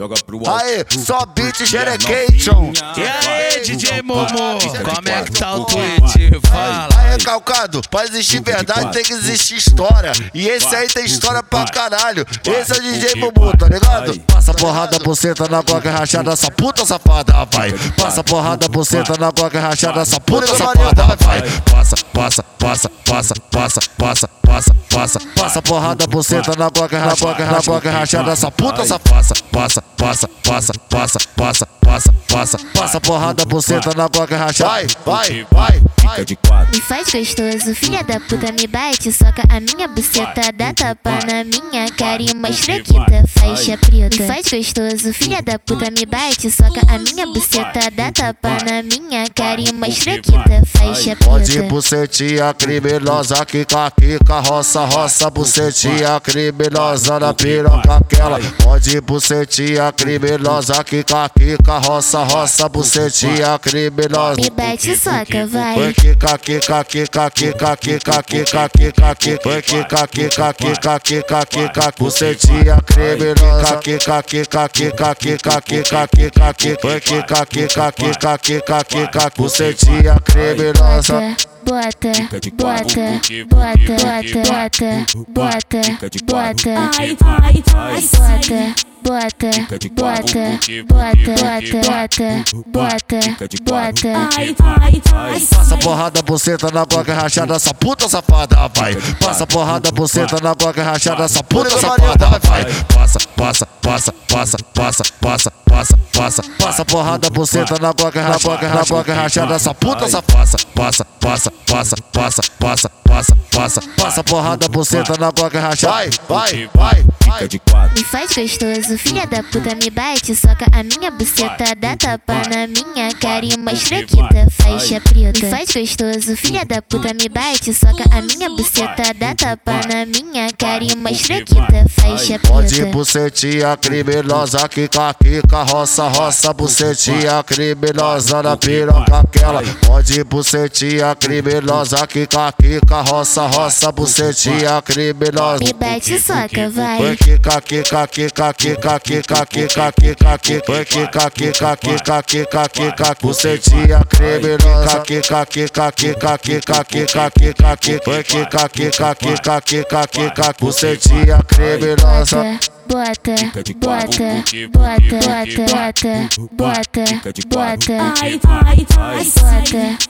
Joga pro alto. Aê, só beat Jerecation. E aí, DJ Momo, como é que tá o tweet? Fala. Aê, Calcado, pra existir verdade tem que existir história. E esse aí tem história pra caralho. Esse é o DJ Momo, tá ligado? Passa porrada, buceta na boca rachada, essa puta safada, vai. Passa porrada, buceta na boca rachada, essa puta safada, vai. Passa, passa, passa, passa, passa, passa, passa, passa. Passa porrada, buceta na boca, na boca, na boca rachada, essa puta safada. Passa, passa, passa, passa, passa, passa, passa, passa porrada, buceta na boca rachada. Vai, vai, vai, Fica de quatro. Me faz gostoso, filha da puta, me bate, soca a minha buceta, dá tapa na minha cara e uma estrequita, faixa preta. Me faz gostoso, filha da puta, me bate, soca a minha buceta, dá tapa na minha cara e uma estrequita, faixa Pode preta. bucetinha criminosa, quica, quica, roça, roça, bucetinha criminosa na piroca aquela. Pode bucetinha criminosa, quica, quica, roça, roça, bucetinha criminosa. Me bate, soca, Vai vai. quica, quica, quica, quica, quica, quica, quica, quica, vai quica, quica, quica, quica, quica, bucetinha criminosa, quica, quica, quica, quica, quica, quica, quica, vai quica, quica, quica, quica, quica, bucetinha criminosa. Bota, bota, bota, bota, bota, bota, bota, Ai, ai, ai, bota, bota, bota, bota, bota, bota, bota. ai, ai, ai, Passa porrada, buceta na boca rachada, essa puta safada, vai. Passa porrada, buceta na boca rachada, essa puta safada, vai. Passa, passa, passa, passa, passa, passa, passa, passa. Passa porrada, buceta na boca, na boca, na boca rachada, essa puta safada. Passa, passa, passa, passa, passa, passa, passa. Passa porrada, buceta na boca rachada. Vai, vai, vai, Fica de quatro. Me faz gostoso, filha da puta, me bate, soca a minha buceta, dá tapa na minha cara e uma estrequita, faixa preta. Me faz gostoso, filha da puta, me bate, soca a minha buceta, dá tapa na minha cara e uma estrequita, faixa Pode preta. bucetinha criminosa, quica, quica, roça, roça, bucetinha criminosa na piroca aquela. Pode bucetinha criminosa, quica, quica, roça, roça, bucetinha criminosa. Me bate, soca, Vai vai. quica, quica, quica, quica, quica, quica, quica, quica, vai quica, quica, quica, quica, quica, bucetinha criminosa, quica, quica, quica, quica, quica, quica, quica, vai quica, quica, quica, quica, quica, bucetinha criminosa. Bota, bota, bota, bota, bota, bota, bota, ai, bota, bota,